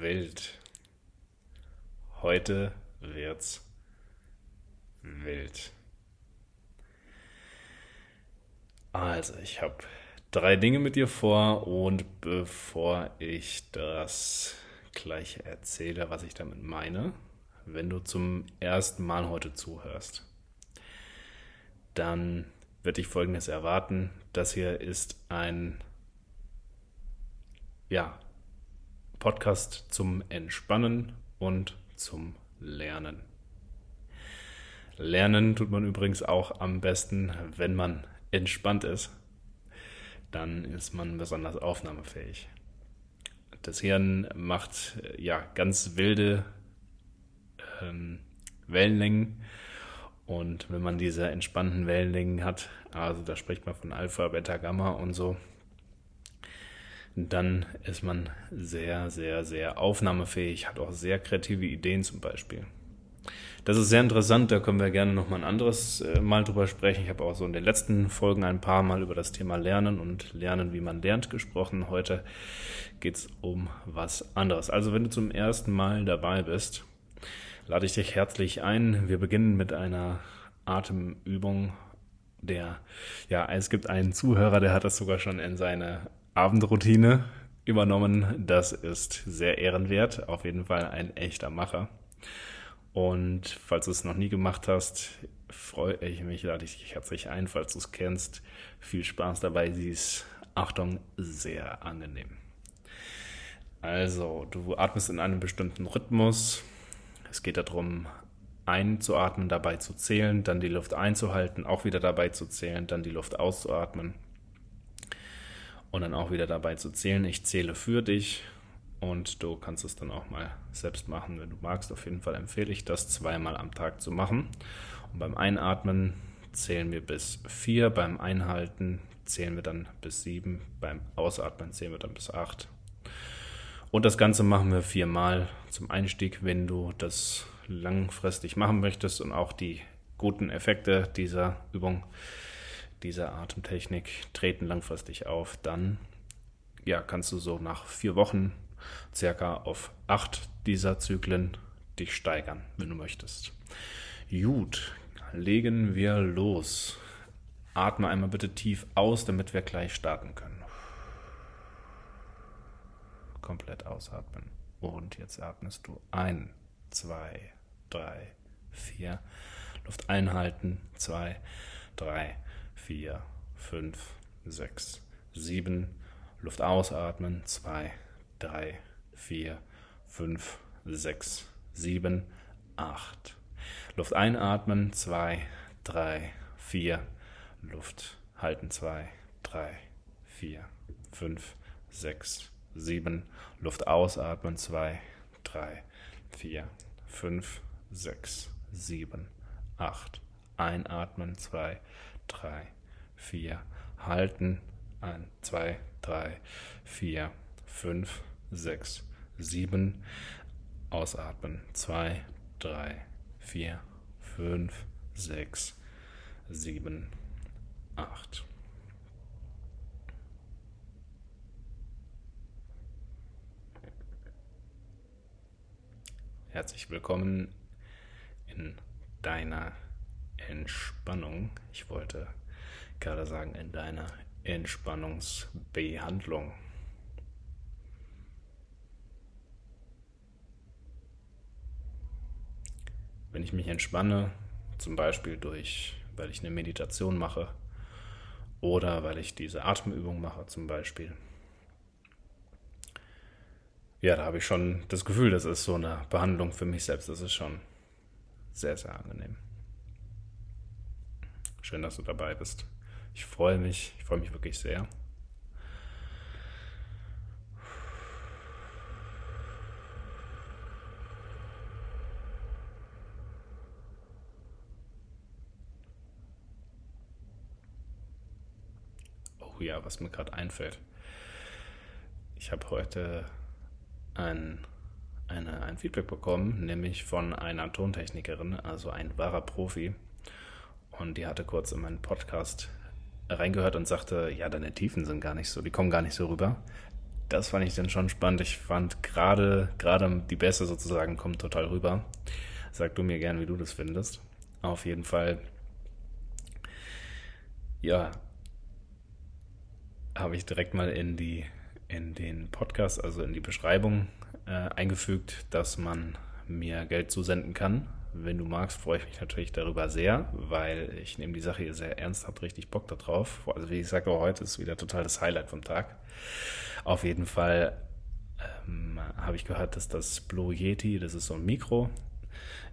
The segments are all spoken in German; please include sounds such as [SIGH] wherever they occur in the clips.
wild. Heute wird's wild. Also, ich habe drei Dinge mit dir vor und bevor ich das gleich erzähle, was ich damit meine, wenn du zum ersten Mal heute zuhörst, dann wird dich Folgendes erwarten. Das hier ist ein ja, Podcast zum Entspannen und zum Lernen. Lernen tut man übrigens auch am besten, wenn man entspannt ist. Dann ist man besonders aufnahmefähig. Das Hirn macht ja ganz wilde ähm, Wellenlängen. Und wenn man diese entspannten Wellenlängen hat, also da spricht man von Alpha, Beta, Gamma und so, dann ist man sehr, sehr, sehr aufnahmefähig, hat auch sehr kreative Ideen zum Beispiel. Das ist sehr interessant, da können wir gerne nochmal ein anderes äh, Mal drüber sprechen. Ich habe auch so in den letzten Folgen ein paar Mal über das Thema Lernen und Lernen, wie man lernt, gesprochen. Heute geht es um was anderes. Also wenn du zum ersten Mal dabei bist, lade ich dich herzlich ein. Wir beginnen mit einer Atemübung. Der, ja, es gibt einen Zuhörer, der hat das sogar schon in seine Abendroutine übernommen. Das ist sehr ehrenwert. Auf jeden Fall ein echter Macher. Und falls du es noch nie gemacht hast, freue ich mich, lade ich dich herzlich ein. Falls du es kennst, viel Spaß dabei. Sie ist, Achtung, sehr angenehm. Also, du atmest in einem bestimmten Rhythmus. Es geht darum, einzuatmen, dabei zu zählen, dann die Luft einzuhalten, auch wieder dabei zu zählen, dann die Luft auszuatmen und dann auch wieder dabei zu zählen. Ich zähle für dich und du kannst es dann auch mal selbst machen, wenn du magst. Auf jeden Fall empfehle ich das zweimal am Tag zu machen. Und beim Einatmen zählen wir bis vier, beim Einhalten zählen wir dann bis sieben, beim Ausatmen zählen wir dann bis acht. Und das Ganze machen wir viermal zum Einstieg, wenn du das langfristig machen möchtest und auch die guten Effekte dieser Übung dieser Atemtechnik treten langfristig auf, dann ja, kannst du so nach vier Wochen circa auf acht dieser Zyklen dich steigern, wenn du möchtest. Gut, legen wir los. Atme einmal bitte tief aus, damit wir gleich starten können. Komplett ausatmen. Und jetzt atmest du ein, zwei, drei, vier. Luft einhalten, zwei, drei, vier, fünf, sechs, sieben. Luft ausatmen. Zwei, drei, vier, fünf, sechs, sieben, acht. Luft einatmen. Zwei, drei, vier. Luft halten. Zwei, drei, vier, fünf, sechs, sieben. Luft ausatmen. Zwei, drei, vier, fünf, sechs, sieben, acht. Einatmen. Zwei, drei, vier, halten, ein, zwei, drei, vier, fünf, sechs, sieben, ausatmen, zwei, drei, vier, fünf, sechs, sieben, acht. Herzlich willkommen in deiner Entspannung. Ich wollte gerade sagen, in deiner Entspannungsbehandlung. Wenn ich mich entspanne, zum Beispiel durch, weil ich eine Meditation mache oder weil ich diese Atemübung mache zum Beispiel, ja, da habe ich schon das Gefühl, das ist so eine Behandlung für mich selbst. Das ist schon sehr, sehr angenehm. Schön, dass du dabei bist. Ich freue mich, ich freue mich wirklich sehr. Oh ja, was mir gerade einfällt. Ich habe heute ein, eine, ein Feedback bekommen, nämlich von einer Tontechnikerin, also ein wahrer Profi, und die hatte kurz in meinen Podcast reingehört und sagte, ja, deine Tiefen sind gar nicht so, die kommen gar nicht so rüber. das fand ich dann schon spannend. Ich fand gerade, gerade die Bässe sozusagen kommt total rüber. Sag du mir gern, wie du das findest. Auf jeden Fall, ja, habe ich direkt mal in die, in den Podcast, also in die Beschreibung äh, eingefügt, dass man mir Geld zusenden kann. Wenn du magst, freue ich mich natürlich darüber sehr, weil ich nehme die Sache hier sehr ernst, habe richtig Bock darauf. Also wie ich sage, heute ist wieder total das Highlight vom Tag. Auf jeden Fall ähm, habe ich gehört, dass das Blue Yeti, das ist so ein Mikro,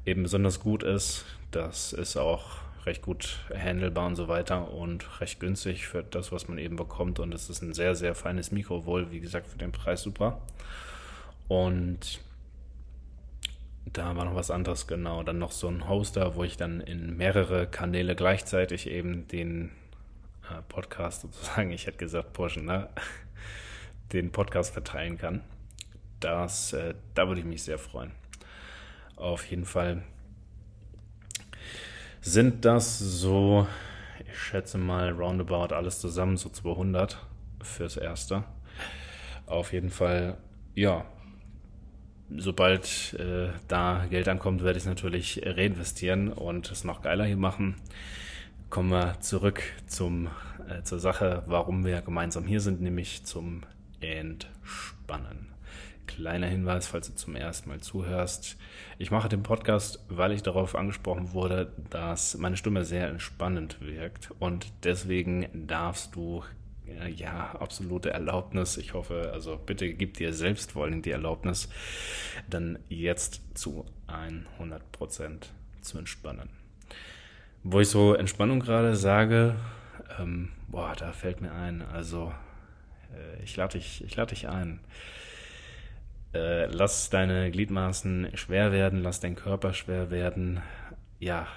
eben besonders gut ist. Das ist auch recht gut handelbar und so weiter und recht günstig für das, was man eben bekommt. Und es ist ein sehr, sehr feines Mikro, wohl, wie gesagt, für den Preis super. Und da war noch was anderes, genau. Dann noch so ein Hoster, wo ich dann in mehrere Kanäle gleichzeitig eben den äh, Podcast sozusagen, ich hätte gesagt, pushen, ne? [LAUGHS] den Podcast verteilen kann. Das, äh, da würde ich mich sehr freuen. Auf jeden Fall sind das so, ich schätze mal roundabout alles zusammen, so 200 fürs Erste. Auf jeden Fall, ja, sobald äh, da Geld ankommt, werde ich natürlich reinvestieren und es noch geiler hier machen. Kommen wir zurück zum, äh, zur Sache, warum wir gemeinsam hier sind, nämlich zum Entspannen. Kleiner Hinweis, falls du zum ersten Mal zuhörst. Ich mache den Podcast, weil ich darauf angesprochen wurde, dass meine Stimme sehr entspannend wirkt und deswegen darfst du ja, absolute Erlaubnis. Ich hoffe, also bitte gib dir selbst vor allem die Erlaubnis, dann jetzt zu 100% zu entspannen. Wo ich so Entspannung gerade sage, ähm, boah, da fällt mir ein, also äh, ich lade dich, ich dich ein. Äh, lass deine Gliedmaßen schwer werden, lass deinen Körper schwer werden. Ja,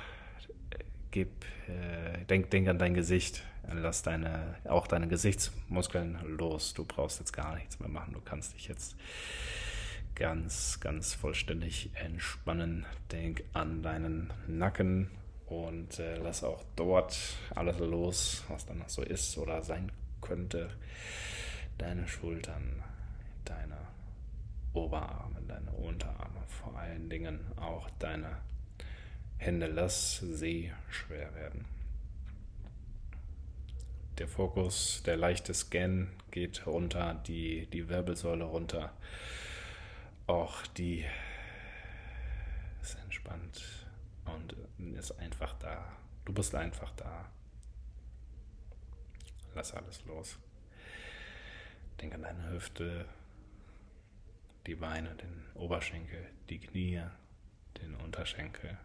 gib, äh, denk, denk an dein Gesicht. Lass deine, auch deine Gesichtsmuskeln los. Du brauchst jetzt gar nichts mehr machen. Du kannst dich jetzt ganz, ganz vollständig entspannen. Denk an deinen Nacken und äh, lass auch dort alles los, was dann noch so ist oder sein könnte. Deine Schultern, deine Oberarme, deine Unterarme, vor allen Dingen auch deine Hände. Lass sie schwer werden. Der Fokus, der leichte Scan geht runter, die, die Wirbelsäule runter. Auch die ist entspannt und ist einfach da. Du bist einfach da. Lass alles los. Denk an deine Hüfte, die Beine, den Oberschenkel, die Knie, den Unterschenkel,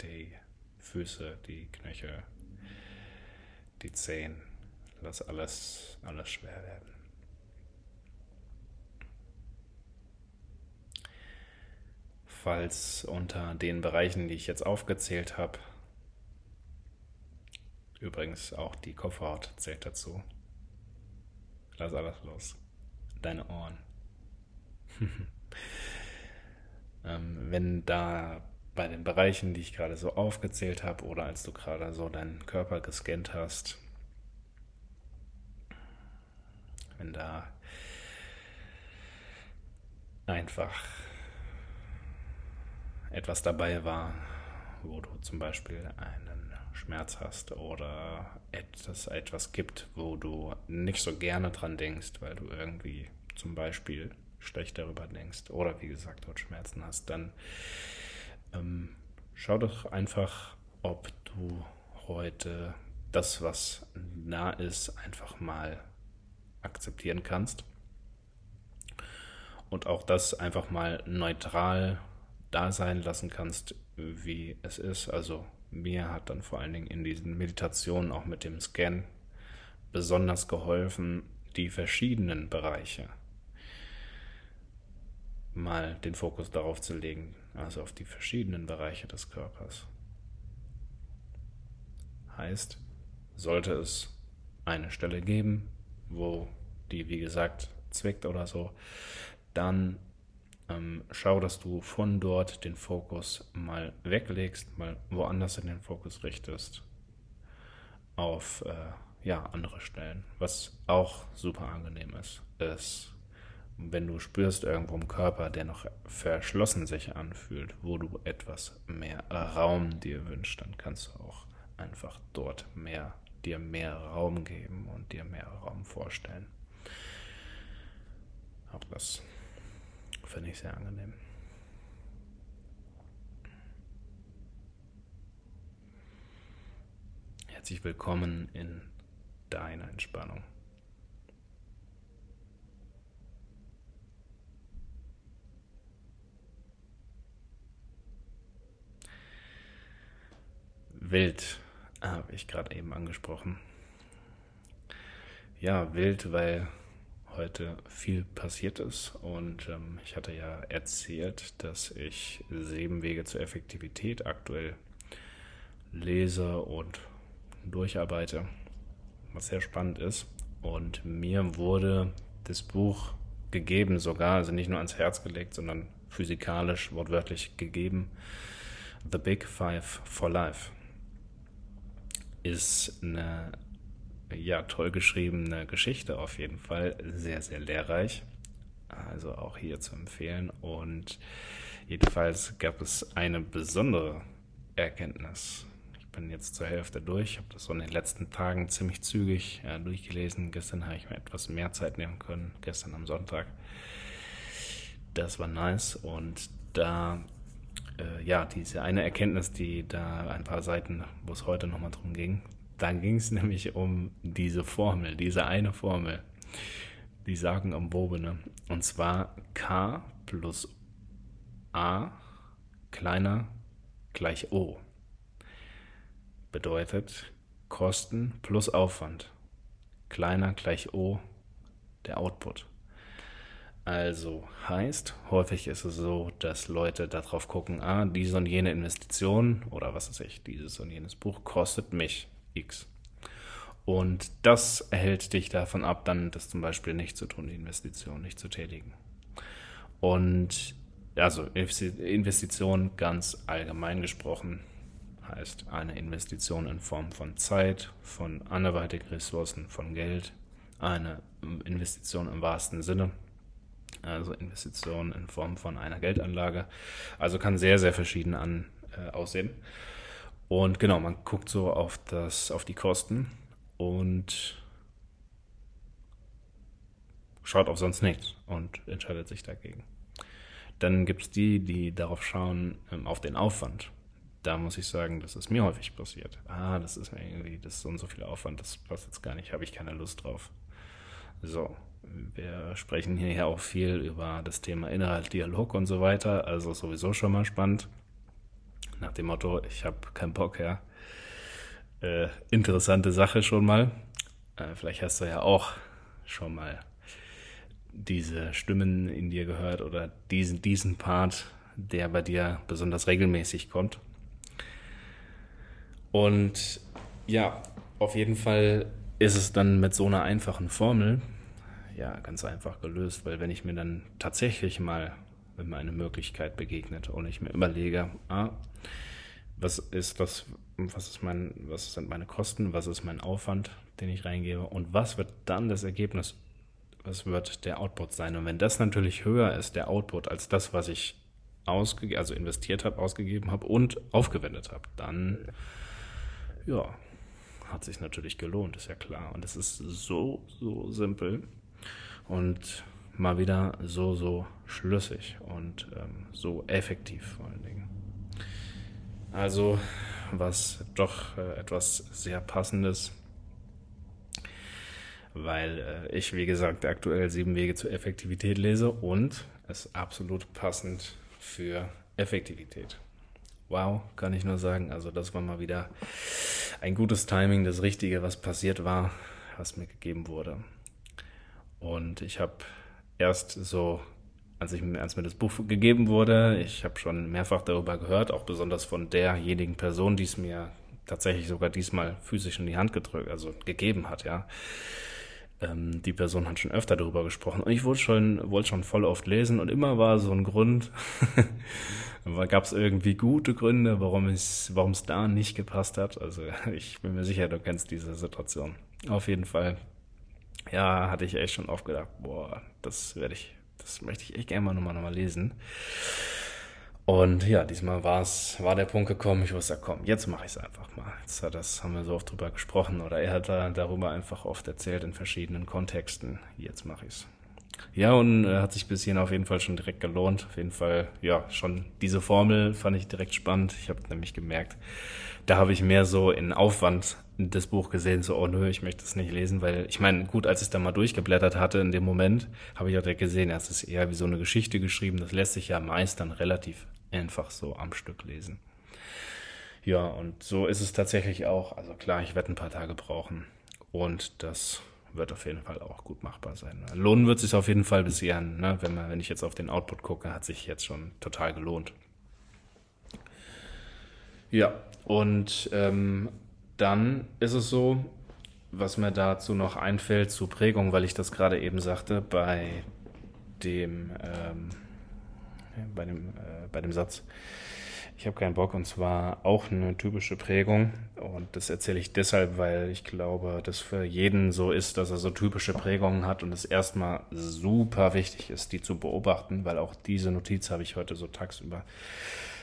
die Füße, die Knöchel, die Zehen. Lass alles, alles schwer werden. Falls unter den Bereichen, die ich jetzt aufgezählt habe, übrigens auch die Kopfhaut zählt dazu, lass alles los. Deine Ohren. [LAUGHS] ähm, wenn da bei den Bereichen, die ich gerade so aufgezählt habe, oder als du gerade so deinen Körper gescannt hast, wenn da einfach etwas dabei war, wo du zum Beispiel einen Schmerz hast oder etwas, etwas gibt, wo du nicht so gerne dran denkst, weil du irgendwie zum Beispiel schlecht darüber denkst oder wie gesagt dort Schmerzen hast, dann ähm, schau doch einfach, ob du heute das, was nah ist, einfach mal akzeptieren kannst. Und auch das einfach mal neutral da sein lassen kannst, wie es ist. Also mir hat dann vor allen Dingen in diesen Meditationen auch mit dem Scan besonders geholfen, die verschiedenen Bereiche mal den Fokus darauf zu legen, also auf die verschiedenen Bereiche des Körpers. Heißt, sollte es eine Stelle geben, wo die, wie gesagt, zwickt oder so, dann ähm, schau, dass du von dort den Fokus mal weglegst, mal woanders in den Fokus richtest, auf äh, ja, andere Stellen, was auch super angenehm ist. es, wenn du spürst irgendwo im Körper, der noch verschlossen sich anfühlt, wo du etwas mehr Raum dir wünschst, dann kannst du auch einfach dort mehr, dir mehr Raum geben und dir mehr Raum vorstellen. Auch das finde ich sehr angenehm. Herzlich willkommen in deiner Entspannung. Wild habe ich gerade eben angesprochen. Ja, wild, weil heute viel passiert ist und ähm, ich hatte ja erzählt, dass ich sieben Wege zur Effektivität aktuell lese und durcharbeite, was sehr spannend ist. Und mir wurde das Buch gegeben sogar, also nicht nur ans Herz gelegt, sondern physikalisch, wortwörtlich gegeben. The Big Five for Life ist eine ja, toll geschriebene Geschichte auf jeden Fall, sehr, sehr lehrreich. Also auch hier zu empfehlen. Und jedenfalls gab es eine besondere Erkenntnis. Ich bin jetzt zur Hälfte durch, habe das so in den letzten Tagen ziemlich zügig äh, durchgelesen. Gestern habe ich mir etwas mehr Zeit nehmen können, gestern am Sonntag. Das war nice und da äh, ja, diese eine Erkenntnis, die da ein paar Seiten, wo es heute nochmal drum ging, da ging es [LAUGHS] nämlich um diese Formel, diese eine Formel, die sagen am Bobene. Und zwar K plus A kleiner gleich O. Bedeutet Kosten plus Aufwand. Kleiner gleich O, der Output. Also heißt, häufig ist es so, dass Leute darauf gucken, ah, diese und jene Investition oder was weiß ich, dieses und jenes Buch kostet mich X. Und das erhält dich davon ab, dann das zum Beispiel nicht zu tun, die Investition nicht zu tätigen. Und also Investition ganz allgemein gesprochen heißt eine Investition in Form von Zeit, von anderweitigen Ressourcen, von Geld, eine Investition im wahrsten Sinne also Investitionen in Form von einer Geldanlage. Also kann sehr, sehr verschieden an, äh, aussehen. Und genau, man guckt so auf, das, auf die Kosten und schaut auf sonst nichts und entscheidet sich dagegen. Dann gibt es die, die darauf schauen, ähm, auf den Aufwand. Da muss ich sagen, das ist mir häufig passiert. Ah, das ist mir irgendwie, das ist so und so viel Aufwand, das passt jetzt gar nicht, habe ich keine Lust drauf. So, wir sprechen hier ja auch viel über das Thema Inhalt, Dialog und so weiter, also sowieso schon mal spannend. Nach dem Motto, ich habe keinen Bock, ja. Äh, interessante Sache schon mal. Äh, vielleicht hast du ja auch schon mal diese Stimmen in dir gehört oder diesen, diesen Part, der bei dir besonders regelmäßig kommt. Und ja, auf jeden Fall ist es dann mit so einer einfachen Formel, ja ganz einfach gelöst, weil wenn ich mir dann tatsächlich mal, eine Möglichkeit begegnet und ich mir überlege, ah, was ist das, was ist mein, was sind meine Kosten, was ist mein Aufwand, den ich reingebe und was wird dann das Ergebnis, was wird der Output sein? Und wenn das natürlich höher ist, der Output, als das, was ich ausge also investiert habe, ausgegeben habe und aufgewendet habe, dann ja, hat sich natürlich gelohnt, ist ja klar. Und es ist so, so simpel und mal wieder so, so schlüssig und ähm, so effektiv vor allen Dingen. Also was doch äh, etwas sehr passendes, weil äh, ich, wie gesagt, aktuell sieben Wege zur Effektivität lese und es absolut passend für Effektivität. Wow, kann ich nur sagen. Also das war mal wieder ein gutes Timing, das Richtige, was passiert war, was mir gegeben wurde. Und ich habe erst so, als, ich, als mir das Buch gegeben wurde, ich habe schon mehrfach darüber gehört, auch besonders von derjenigen Person, die es mir tatsächlich sogar diesmal physisch in die Hand gedrückt, also gegeben hat, ja. Ähm, die Person hat schon öfter darüber gesprochen und ich wollte schon, wollte schon voll oft lesen und immer war so ein Grund, [LAUGHS] gab es irgendwie gute Gründe, warum es, warum es da nicht gepasst hat. Also [LAUGHS] ich bin mir sicher, du kennst diese Situation. Auf jeden Fall ja, hatte ich echt schon oft gedacht, boah, das werde ich, das möchte ich echt gerne mal nochmal, nochmal lesen. Und ja, diesmal war es, war der Punkt gekommen, ich wusste, komm, jetzt mache ich es einfach mal. Jetzt hat das, haben wir so oft drüber gesprochen oder er hat da darüber einfach oft erzählt in verschiedenen Kontexten. Jetzt mache ich es. Ja, und äh, hat sich bis hierhin auf jeden Fall schon direkt gelohnt. Auf jeden Fall, ja, schon diese Formel fand ich direkt spannend. Ich habe nämlich gemerkt, da habe ich mehr so in Aufwand das Buch gesehen, so, oh nö, ich möchte es nicht lesen, weil ich meine, gut, als ich da mal durchgeblättert hatte in dem Moment, habe ich auch direkt gesehen, es ist eher wie so eine Geschichte geschrieben, das lässt sich ja meist dann relativ einfach so am Stück lesen. Ja, und so ist es tatsächlich auch. Also klar, ich werde ein paar Tage brauchen und das wird auf jeden Fall auch gut machbar sein. Lohnen wird sich auf jeden Fall bisher, ne? wenn, man, wenn ich jetzt auf den Output gucke, hat sich jetzt schon total gelohnt. Ja, und ähm, dann ist es so, was mir dazu noch einfällt zu Prägung, weil ich das gerade eben sagte, bei dem, ähm, bei dem, äh, bei dem Satz, ich habe keinen Bock und zwar auch eine typische Prägung und das erzähle ich deshalb, weil ich glaube, dass für jeden so ist, dass er so typische Prägungen hat und es erstmal super wichtig ist, die zu beobachten, weil auch diese Notiz habe ich heute so tagsüber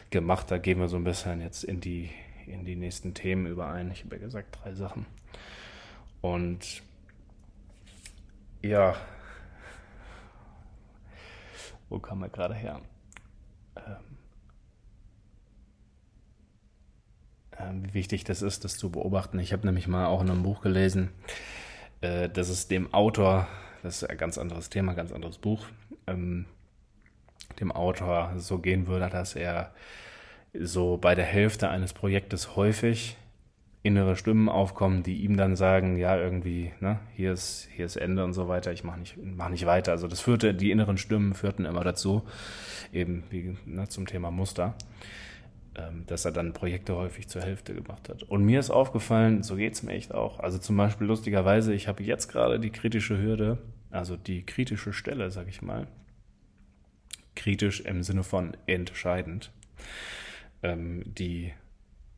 gemacht. Da gehen wir so ein bisschen jetzt in die in die nächsten Themen überein. Ich habe ja gesagt, drei Sachen. Und ja, wo kam er gerade her? Ähm, ähm, wie wichtig das ist, das zu beobachten. Ich habe nämlich mal auch in einem Buch gelesen, äh, dass es dem Autor, das ist ein ganz anderes Thema, ganz anderes Buch, ähm, dem Autor so gehen würde, dass er so bei der Hälfte eines Projektes häufig innere Stimmen aufkommen, die ihm dann sagen, ja, irgendwie, ne, hier ist, hier ist Ende und so weiter, ich mache nicht, mach nicht weiter. Also das führte, die inneren Stimmen führten immer dazu, eben wie ne, zum Thema Muster, ähm, dass er dann Projekte häufig zur Hälfte gemacht hat. Und mir ist aufgefallen, so geht's mir echt auch. Also zum Beispiel lustigerweise, ich habe jetzt gerade die kritische Hürde, also die kritische Stelle, sag ich mal, kritisch im Sinne von entscheidend ähm, die,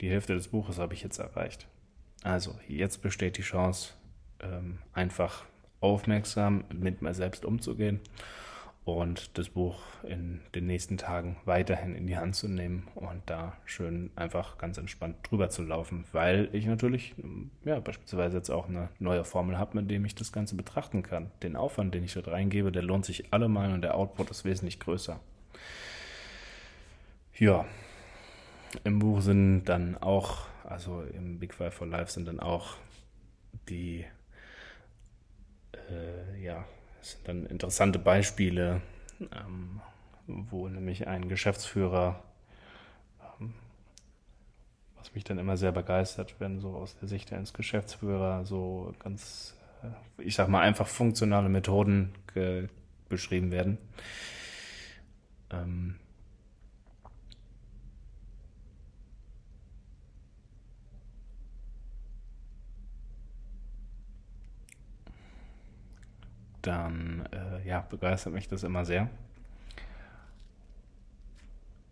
die Hälfte des Buches habe ich jetzt erreicht. Also jetzt besteht die Chance, ähm, einfach aufmerksam mit mir selbst umzugehen und das Buch in den nächsten Tagen weiterhin in die Hand zu nehmen und da schön einfach ganz entspannt drüber zu laufen, weil ich natürlich ja beispielsweise jetzt auch eine neue Formel habe, mit dem ich das Ganze betrachten kann. Den Aufwand, den ich dort reingebe, der lohnt sich allemal und der Output ist wesentlich größer. Ja, im Buch sind dann auch, also im Big Five for Life sind dann auch die, äh, ja, es sind dann interessante Beispiele, ähm, wo nämlich ein Geschäftsführer, ähm, was mich dann immer sehr begeistert, wenn so aus der Sicht eines Geschäftsführers so ganz, äh, ich sag mal, einfach funktionale Methoden beschrieben werden. Ähm, dann äh, ja, begeistert mich das immer sehr.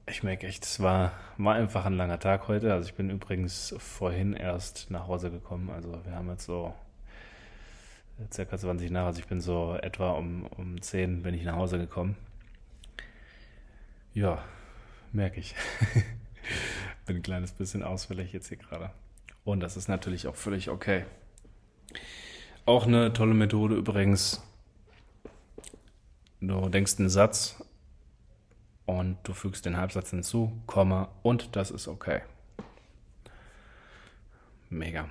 Ich merke echt, es war, war einfach ein langer Tag heute. Also ich bin übrigens vorhin erst nach Hause gekommen. Also wir haben jetzt so circa 20 nach. Also ich bin so etwa um, um 10 bin ich nach Hause gekommen. Ja, merke ich. [LAUGHS] bin ein kleines bisschen ausfällig jetzt hier gerade. Und das ist natürlich auch völlig okay. Auch eine tolle Methode übrigens, Du denkst einen Satz und du fügst den Halbsatz hinzu, Komma und das ist okay. Mega.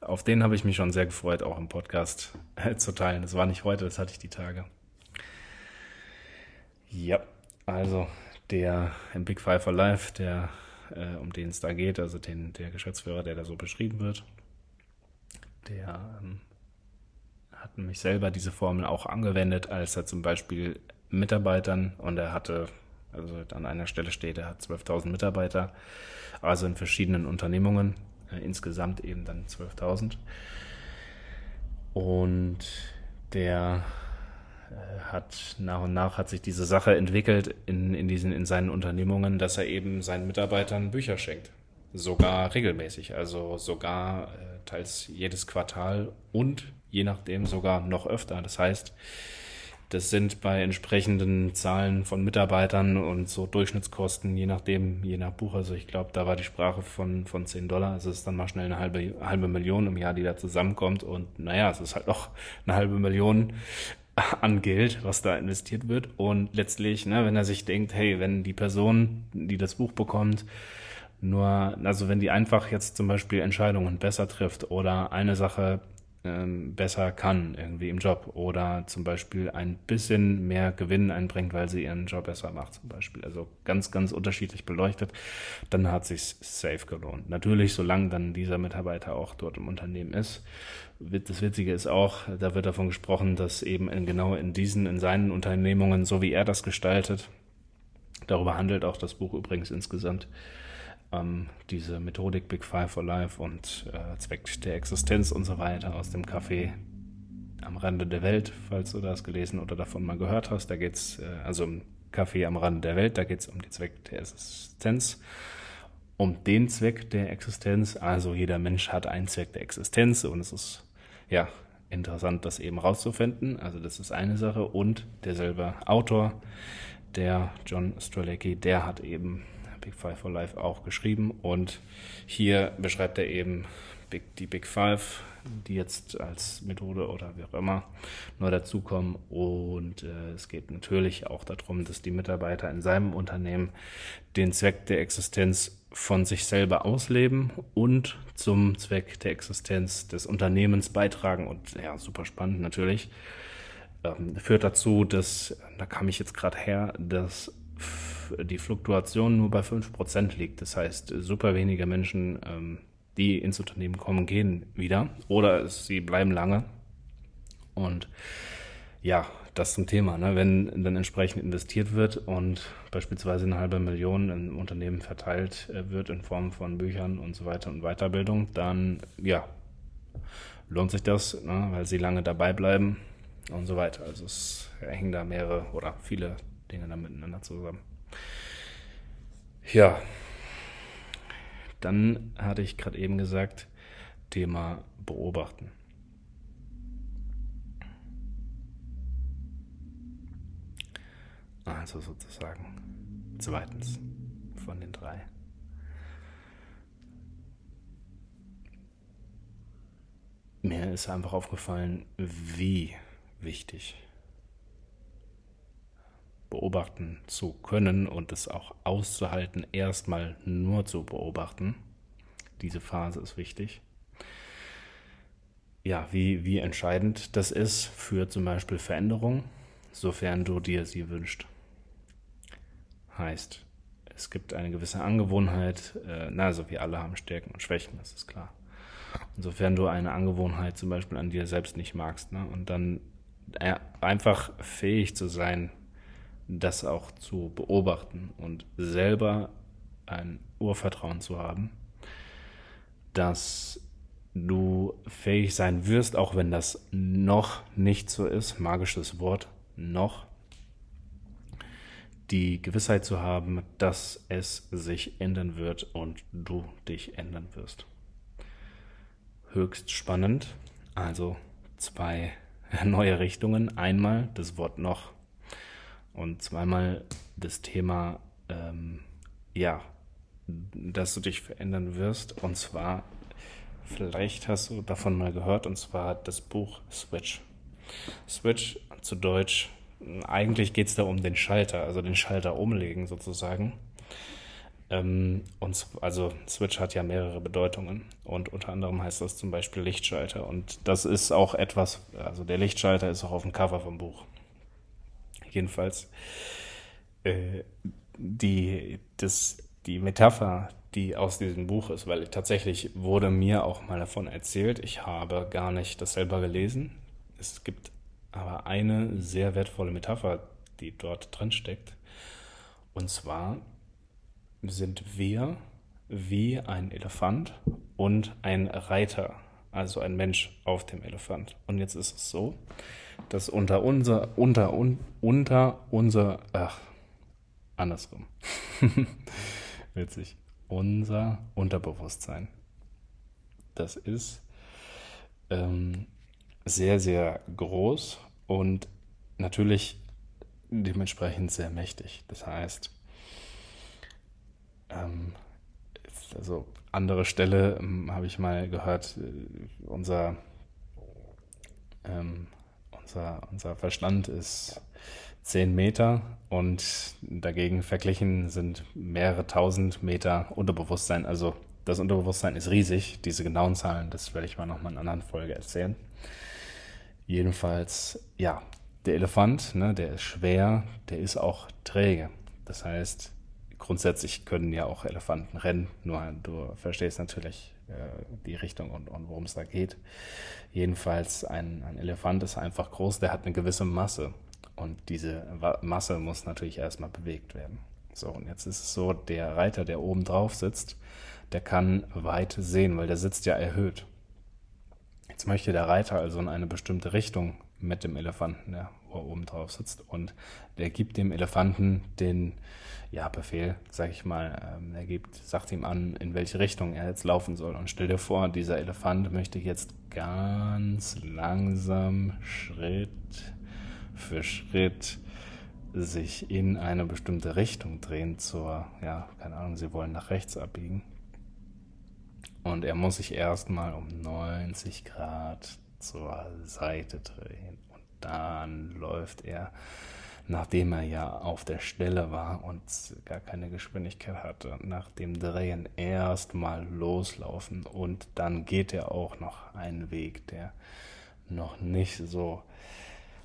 Auf den habe ich mich schon sehr gefreut, auch im Podcast zu teilen. Das war nicht heute, das hatte ich die Tage. Ja, also der im Big Five for Life, der, äh, um den es da geht, also den, der Geschäftsführer, der da so beschrieben wird, der ähm, hat nämlich selber diese Formel auch angewendet, als er zum Beispiel Mitarbeitern und er hatte, also an einer Stelle steht, er hat 12.000 Mitarbeiter, also in verschiedenen Unternehmungen, äh, insgesamt eben dann 12.000. Und der äh, hat nach und nach hat sich diese Sache entwickelt in, in, diesen, in seinen Unternehmungen, dass er eben seinen Mitarbeitern Bücher schenkt. Sogar regelmäßig, also sogar äh, teils jedes Quartal und je nachdem sogar noch öfter. Das heißt, das sind bei entsprechenden Zahlen von Mitarbeitern und so Durchschnittskosten, je nachdem, je nach Buch. Also ich glaube, da war die Sprache von, von 10 Dollar. Also es ist dann mal schnell eine halbe, halbe Million im Jahr, die da zusammenkommt. Und naja, es ist halt auch eine halbe Million an Geld, was da investiert wird. Und letztlich, ne, wenn er sich denkt, hey, wenn die Person, die das Buch bekommt, nur, also wenn die einfach jetzt zum Beispiel Entscheidungen besser trifft oder eine Sache ähm, besser kann irgendwie im Job oder zum Beispiel ein bisschen mehr Gewinn einbringt, weil sie ihren Job besser macht zum Beispiel. Also ganz, ganz unterschiedlich beleuchtet, dann hat sich safe gelohnt. Natürlich, solange dann dieser Mitarbeiter auch dort im Unternehmen ist. Das Witzige ist auch, da wird davon gesprochen, dass eben in, genau in diesen, in seinen Unternehmungen, so wie er das gestaltet, darüber handelt auch das Buch übrigens insgesamt, ähm, diese Methodik Big Five for Life und äh, Zweck der Existenz und so weiter aus dem Café am Rande der Welt, falls du das gelesen oder davon mal gehört hast. Da geht's äh, also im Café am Rande der Welt, da geht es um den Zweck der Existenz. Um den Zweck der Existenz, also jeder Mensch hat einen Zweck der Existenz und es ist ja interessant, das eben rauszufinden. Also das ist eine Sache und derselbe Autor, der John Strzelecki, der hat eben Big Five for Life auch geschrieben. Und hier beschreibt er eben Big, die Big Five, die jetzt als Methode oder wie auch immer neu dazukommen. Und äh, es geht natürlich auch darum, dass die Mitarbeiter in seinem Unternehmen den Zweck der Existenz von sich selber ausleben und zum Zweck der Existenz des Unternehmens beitragen. Und ja, super spannend natürlich. Ähm, führt dazu, dass, da kam ich jetzt gerade her, dass die Fluktuation nur bei 5% liegt. Das heißt, super wenige Menschen, ähm, die ins Unternehmen kommen, gehen wieder oder sie bleiben lange. Und ja, das zum Thema. Ne? Wenn dann entsprechend investiert wird und beispielsweise eine halbe Million im Unternehmen verteilt äh, wird in Form von Büchern und so weiter und Weiterbildung, dann ja, lohnt sich das, ne? weil sie lange dabei bleiben und so weiter. Also es hängen da mehrere oder viele Dinge da miteinander zusammen. Ja, dann hatte ich gerade eben gesagt, Thema beobachten. Also sozusagen zweitens von den drei. Mir ist einfach aufgefallen, wie wichtig beobachten zu können und es auch auszuhalten, erstmal nur zu beobachten. Diese Phase ist wichtig. Ja, wie, wie entscheidend das ist für zum Beispiel Veränderung, sofern du dir sie wünschst. Heißt, es gibt eine gewisse Angewohnheit, äh, also wir alle haben Stärken und Schwächen, das ist klar. Insofern du eine Angewohnheit zum Beispiel an dir selbst nicht magst, ne, und dann äh, einfach fähig zu sein, das auch zu beobachten und selber ein Urvertrauen zu haben, dass du fähig sein wirst, auch wenn das noch nicht so ist, magisches Wort, noch, die Gewissheit zu haben, dass es sich ändern wird und du dich ändern wirst. Höchst spannend, also zwei [LAUGHS] neue Richtungen. Einmal das Wort noch und zweimal das Thema, ähm, ja, dass du dich verändern wirst. Und zwar, vielleicht hast du davon mal gehört, und zwar das Buch Switch. Switch zu Deutsch, eigentlich geht es da um den Schalter, also den Schalter umlegen sozusagen. Ähm, und also Switch hat ja mehrere Bedeutungen und unter anderem heißt das zum Beispiel Lichtschalter. Und das ist auch etwas, also der Lichtschalter ist auch auf dem Cover vom Buch jedenfalls äh, die, das, die Metapher, die aus diesem Buch ist, weil tatsächlich wurde mir auch mal davon erzählt, ich habe gar nicht das selber gelesen. Es gibt aber eine sehr wertvolle Metapher, die dort drin steckt. Und zwar sind wir wie ein Elefant und ein Reiter, also ein Mensch auf dem Elefant. Und jetzt ist es so, dass unter unser, unter, un, unter unser, ach, andersrum. [LAUGHS] Witzig. Unser Unterbewusstsein. Das ist ähm, sehr, sehr groß und natürlich dementsprechend sehr mächtig. Das heißt, ähm, also andere Stelle ähm, habe ich mal gehört, äh, unser, ähm, unser, unser Verstand ist 10 Meter und dagegen verglichen sind mehrere tausend Meter Unterbewusstsein. Also das Unterbewusstsein ist riesig. Diese genauen Zahlen, das werde ich mal noch mal in einer anderen Folge erzählen. Jedenfalls, ja, der Elefant, ne, der ist schwer, der ist auch träge. Das heißt, grundsätzlich können ja auch Elefanten rennen, nur du verstehst natürlich die Richtung und, und worum es da geht. Jedenfalls, ein, ein Elefant ist einfach groß, der hat eine gewisse Masse. Und diese Masse muss natürlich erstmal bewegt werden. So, und jetzt ist es so, der Reiter, der oben drauf sitzt, der kann weit sehen, weil der sitzt ja erhöht. Jetzt möchte der Reiter also in eine bestimmte Richtung mit dem Elefanten, der oben drauf sitzt. Und der gibt dem Elefanten den ja, Befehl, sag ich mal. Ähm, er gibt, sagt ihm an, in welche Richtung er jetzt laufen soll. Und stell dir vor, dieser Elefant möchte jetzt ganz langsam Schritt für Schritt sich in eine bestimmte Richtung drehen zur, ja, keine Ahnung, sie wollen nach rechts abbiegen. Und er muss sich erstmal um 90 Grad zur Seite drehen. Und dann läuft er, nachdem er ja auf der Stelle war und gar keine Geschwindigkeit hatte, nach dem Drehen erstmal loslaufen. Und dann geht er auch noch einen Weg, der noch nicht so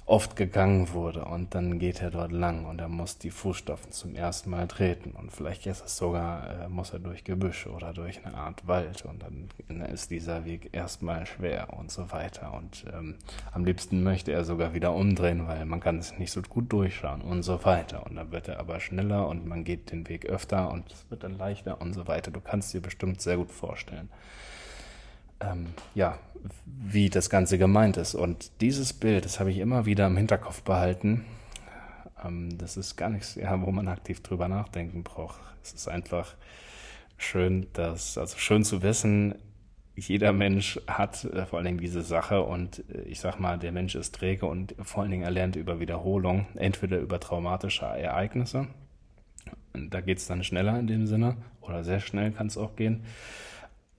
oft gegangen wurde. Und dann geht er dort lang und er muss die Fußstapfen zum ersten Mal treten. Und vielleicht ist es sogar, äh, muss er durch Gebüsch oder durch eine Art Wald. Und dann ist dieser Weg erstmal schwer und so weiter. Und ähm, am liebsten möchte er sogar wieder umdrehen, weil man kann es nicht so gut durchschauen und so weiter. Und dann wird er aber schneller und man geht den Weg öfter und es wird dann leichter und so weiter. Du kannst dir bestimmt sehr gut vorstellen ähm, ja, wie das Ganze gemeint ist. Und dieses Bild, das habe ich immer wieder im Hinterkopf behalten. Ähm, das ist gar nichts, ja, wo man aktiv drüber nachdenken braucht. Es ist einfach schön, dass, also schön zu wissen, jeder Mensch hat äh, vor allen Dingen diese Sache und äh, ich sag mal, der Mensch ist träge und vor allen Dingen er lernt über Wiederholung, entweder über traumatische Ereignisse, da geht es dann schneller in dem Sinne, oder sehr schnell kann es auch gehen,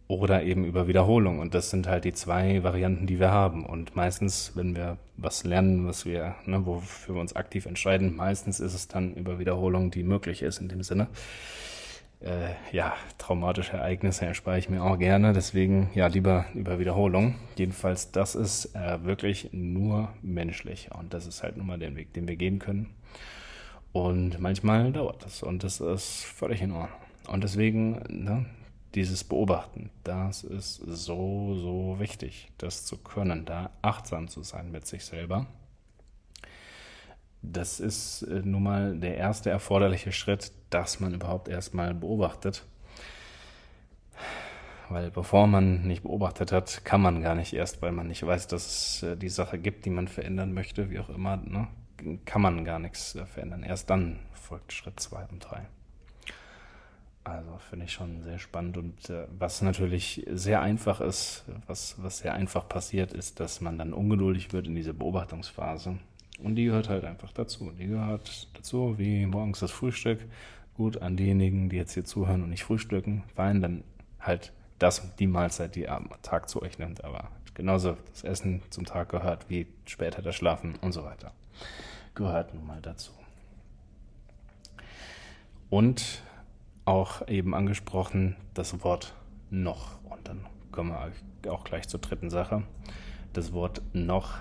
oder eben über Wiederholung. Und das sind halt die zwei Varianten, die wir haben. Und meistens, wenn wir was lernen, was wir, ne, wofür wir uns aktiv entscheiden, meistens ist es dann über Wiederholung, die möglich ist in dem Sinne. Äh, ja, traumatische Ereignisse erspare ich mir auch gerne, deswegen ja lieber über Wiederholung. Jedenfalls, das ist äh, wirklich nur menschlich und das ist halt nun mal der Weg, den wir gehen können. Und manchmal dauert das und das ist völlig in Ordnung. Und deswegen, ne, dieses Beobachten, das ist so, so wichtig, das zu können, da achtsam zu sein mit sich selber. Das ist äh, nun mal der erste erforderliche Schritt, dass man überhaupt erstmal beobachtet. Weil bevor man nicht beobachtet hat, kann man gar nicht erst, weil man nicht weiß, dass es äh, die Sache gibt, die man verändern möchte, wie auch immer, ne, kann man gar nichts äh, verändern. Erst dann folgt Schritt zwei und drei. Also finde ich schon sehr spannend und äh, was natürlich sehr einfach ist, was, was sehr einfach passiert, ist, dass man dann ungeduldig wird in diese Beobachtungsphase. Und die gehört halt einfach dazu. Die gehört dazu, wie morgens das Frühstück. Gut, an diejenigen, die jetzt hier zuhören und nicht frühstücken, fein, dann halt das, die Mahlzeit, die am Tag zu euch nimmt. Aber genauso das Essen zum Tag gehört, wie später das Schlafen und so weiter. Gehört nun mal dazu. Und auch eben angesprochen, das Wort noch. Und dann kommen wir auch gleich zur dritten Sache. Das Wort noch,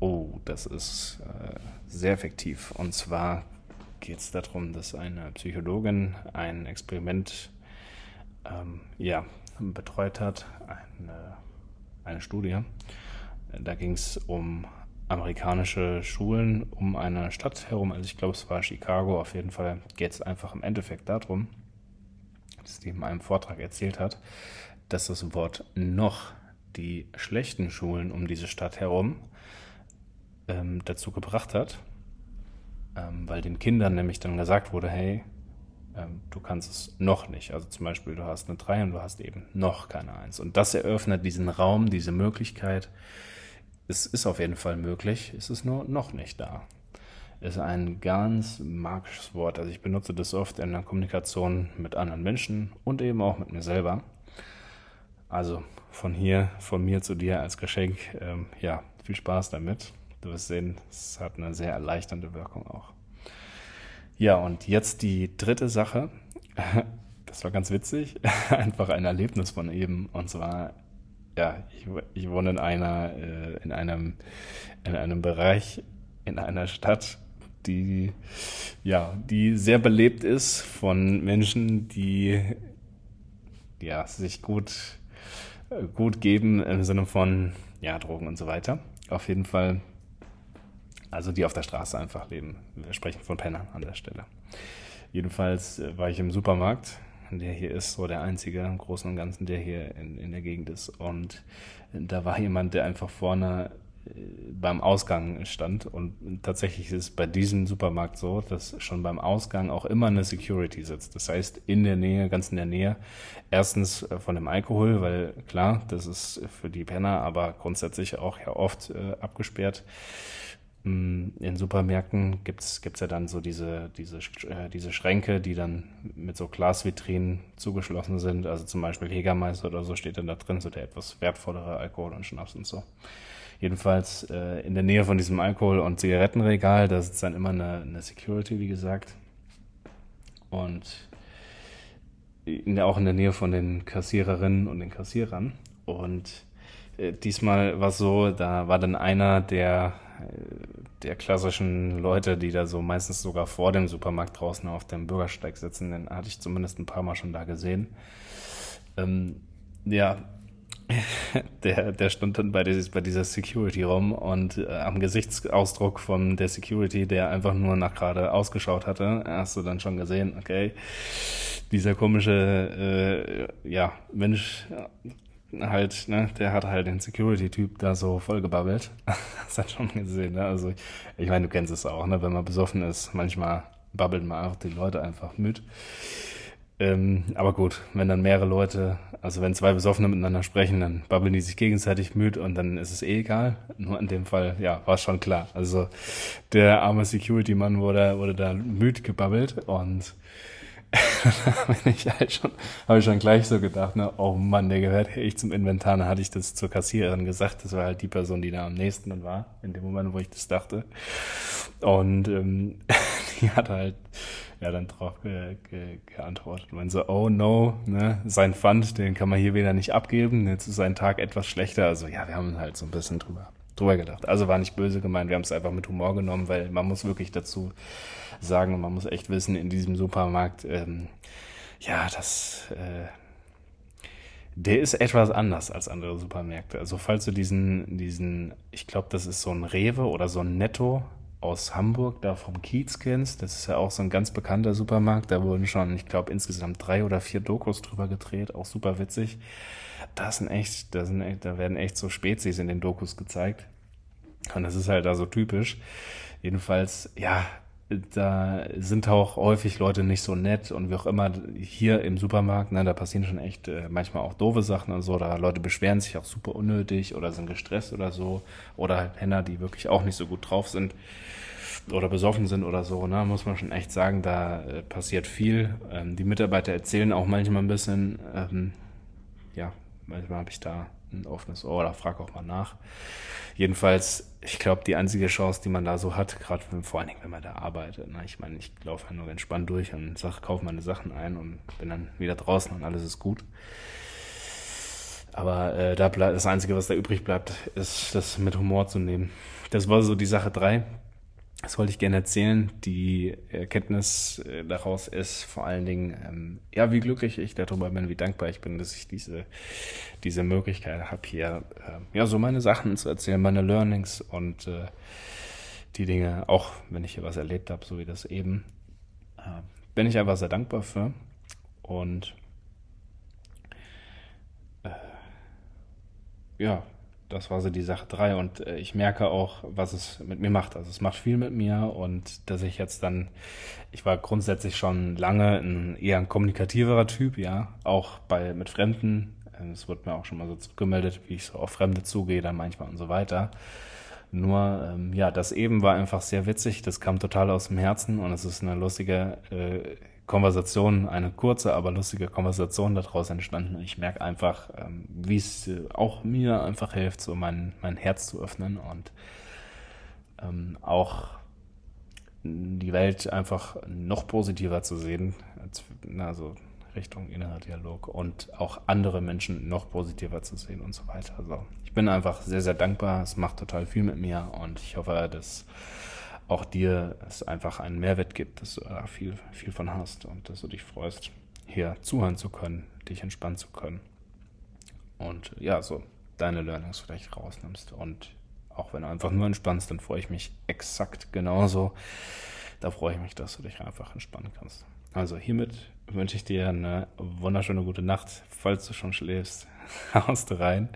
oh, das ist äh, sehr effektiv. Und zwar geht es darum, dass eine Psychologin ein Experiment ähm, ja, betreut hat, eine, eine Studie. Da ging es um amerikanische Schulen um eine Stadt herum. Also ich glaube, es war Chicago. Auf jeden Fall geht es einfach im Endeffekt darum, die in einem Vortrag erzählt hat, dass das Wort noch die schlechten Schulen um diese Stadt herum ähm, dazu gebracht hat, ähm, weil den Kindern nämlich dann gesagt wurde, hey, ähm, du kannst es noch nicht. Also zum Beispiel, du hast eine 3 und du hast eben noch keine 1. Und das eröffnet diesen Raum, diese Möglichkeit, es ist auf jeden Fall möglich, es ist nur noch nicht da. Ist ein ganz magisches Wort. Also ich benutze das oft in der Kommunikation mit anderen Menschen und eben auch mit mir selber. Also von hier, von mir zu dir als Geschenk, ähm, ja, viel Spaß damit. Du wirst sehen, es hat eine sehr erleichternde Wirkung auch. Ja, und jetzt die dritte Sache. [LAUGHS] Das war ganz witzig. [LAUGHS] Einfach ein Erlebnis von eben. Und zwar, ja, ich, ich wohne in einer, äh, in einem, in einem Bereich, in einer Stadt, die, ja, die sehr belebt ist von Menschen, die, ja, sich gut, gut geben im Sinne von, ja, Drogen und so weiter. Auf jeden Fall also die auf der Straße einfach leben. Wir sprechen von Pennern an der Stelle. Jedenfalls äh, war ich im Supermarkt, der hier ist, so der einzige im Großen und Ganzen, der hier in, in der Gegend ist. Und da war jemand, der einfach vorne beim Ausgang stand. Und tatsächlich ist es bei diesem Supermarkt so, dass schon beim Ausgang auch immer eine Security sitzt. Das heißt, in der Nähe, ganz in der Nähe, erstens äh, von dem Alkohol, weil klar, das ist für die Penner, aber grundsätzlich auch ja oft äh, abgesperrt. Mm, in Supermärkten gibt es ja dann so diese, diese, äh, diese Schränke, die dann mit so Glasvitrinen zugeschlossen sind. Also zum Beispiel Jägermeister oder so steht dann da drin, so der etwas wertvollere Alkohol und Schnaps und so. Jedenfalls äh, in der Nähe von diesem Alkohol- und Zigarettenregal, da sitzt dann immer eine, eine Security, wie gesagt. Und in der, auch in der Nähe von den Kassiererinnen und den Kassierern. Und äh, diesmal war es so, da war dann einer, der der klassischen Leute, die da so meistens sogar vor dem Supermarkt draußen auf dem Bürgersteig sitzen, den hatte ich zumindest ein paar Mal schon da gesehen. Ähm, ja, [LAUGHS] der, der stand dann bei, dieses, bei dieser Security rum und äh, am Gesichtsausdruck von der Security, der einfach nur nach gerade ausgeschaut hatte, hast du dann schon gesehen, okay, dieser komische, äh, ja, Mensch halt, ne, der hat halt den Security-Typ da so vollgebabbelt. [LAUGHS] das hat schon gesehen, ne? Also, ich meine, du kennst es auch, ne? Wenn man besoffen ist, manchmal babbeln man auch die Leute einfach mit. Ähm, aber gut, wenn dann mehrere Leute, also wenn zwei Besoffene miteinander sprechen, dann babbeln die sich gegenseitig müd und dann ist es eh egal. Nur in dem Fall, ja, war schon klar. Also der arme Security-Mann wurde, wurde da müd gebabbelt und [LAUGHS] bin ich halt schon, habe ich schon gleich so gedacht, ne, oh Mann, der gehört ich zum Inventar, dann hatte ich das zur Kassiererin gesagt, das war halt die Person, die da am nächsten war, in dem Moment, wo ich das dachte. Und ähm, [LAUGHS] die hat halt ja dann drauf ge ge geantwortet. Und so, oh no, ne, sein Pfand, den kann man hier wieder nicht abgeben, jetzt ist sein Tag etwas schlechter. Also ja, wir haben halt so ein bisschen drüber drüber gedacht. Also war nicht böse gemeint, wir haben es einfach mit Humor genommen, weil man muss wirklich dazu sagen, man muss echt wissen, in diesem Supermarkt, ähm, ja, das, äh, der ist etwas anders als andere Supermärkte. Also falls du diesen, diesen, ich glaube, das ist so ein Rewe oder so ein Netto aus Hamburg, da vom Kiez kennst, das ist ja auch so ein ganz bekannter Supermarkt, da wurden schon, ich glaube, insgesamt drei oder vier Dokus drüber gedreht, auch super witzig. Da sind echt, da sind echt, da werden echt so Spezies in den Dokus gezeigt. Und das ist halt da so typisch. Jedenfalls, ja, da sind auch häufig Leute nicht so nett und wie auch immer hier im Supermarkt, ne, da passieren schon echt äh, manchmal auch doofe Sachen und so, da Leute beschweren sich auch super unnötig oder sind gestresst oder so oder halt Männer, die wirklich auch nicht so gut drauf sind oder besoffen sind oder so, ne, muss man schon echt sagen, da äh, passiert viel. Ähm, die Mitarbeiter erzählen auch manchmal ein bisschen, ähm, ja, manchmal habe ich da ein offenes Ohr oder frag auch mal nach. Jedenfalls, ich glaube, die einzige Chance, die man da so hat, gerade vor allen Dingen, wenn man da arbeitet. Ne? Ich meine, ich laufe ja nur entspannt durch und sag, kaufe meine Sachen ein und bin dann wieder draußen und alles ist gut. Aber äh, da bleibt das Einzige, was da übrig bleibt, ist das mit Humor zu nehmen. Das war so die Sache drei. Das wollte ich gerne erzählen. Die Erkenntnis äh, daraus ist vor allen Dingen, ähm, ja, wie glücklich ich darüber bin, wie dankbar ich bin, dass ich diese, diese Möglichkeit habe, hier äh, ja so meine Sachen zu erzählen, meine Learnings und äh, die Dinge, auch wenn ich hier was erlebt habe, so wie das eben, äh, bin ich einfach sehr dankbar für. Und äh, ja, das war so die Sache drei und äh, ich merke auch, was es mit mir macht. Also es macht viel mit mir und dass ich jetzt dann, ich war grundsätzlich schon lange ein eher ein kommunikativerer Typ, ja, auch bei mit Fremden Ähm, es wird mir auch schon mal so gemeldet, wie ich so auf Fremde zugehe, dann manchmal und so weiter. Nur, ähm, ja, das eben war einfach sehr witzig. Das kam total aus dem Herzen und es ist eine lustige äh, Konversation, eine kurze, aber lustige Konversation daraus entstanden. Ich merke einfach, ähm, wie es äh, auch mir einfach hilft, so mein, mein Herz zu öffnen und ähm, auch die Welt einfach noch positiver zu sehen. Also Richtung innerer Dialog und auch andere Menschen noch positiver zu sehen und so weiter. Also ich bin einfach sehr, sehr dankbar. Es macht total viel mit mir und ich hoffe, dass auch dir es einfach einen Mehrwert gibt, dass du da viel, viel von hast und dass du dich freust, hier zuhören zu können, dich entspannen zu können. Und ja, so deine Learnings vielleicht rausnimmst. Und auch wenn du einfach nur entspannst, dann freue ich mich exakt genauso. Da freue ich mich, dass du dich einfach entspannen kannst. Also hiermit wünsche ich dir eine wunderschöne gute Nacht. Falls du schon schläfst, [LAUGHS] haust rein.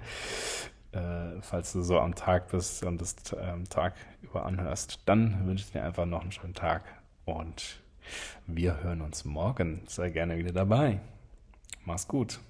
Äh, falls du so am Tag bist und das ähm, Tag über anhörst, dann wünsche ich dir einfach noch einen schönen Tag und wir hören uns morgen. Sei gerne wieder dabei. Mach's gut.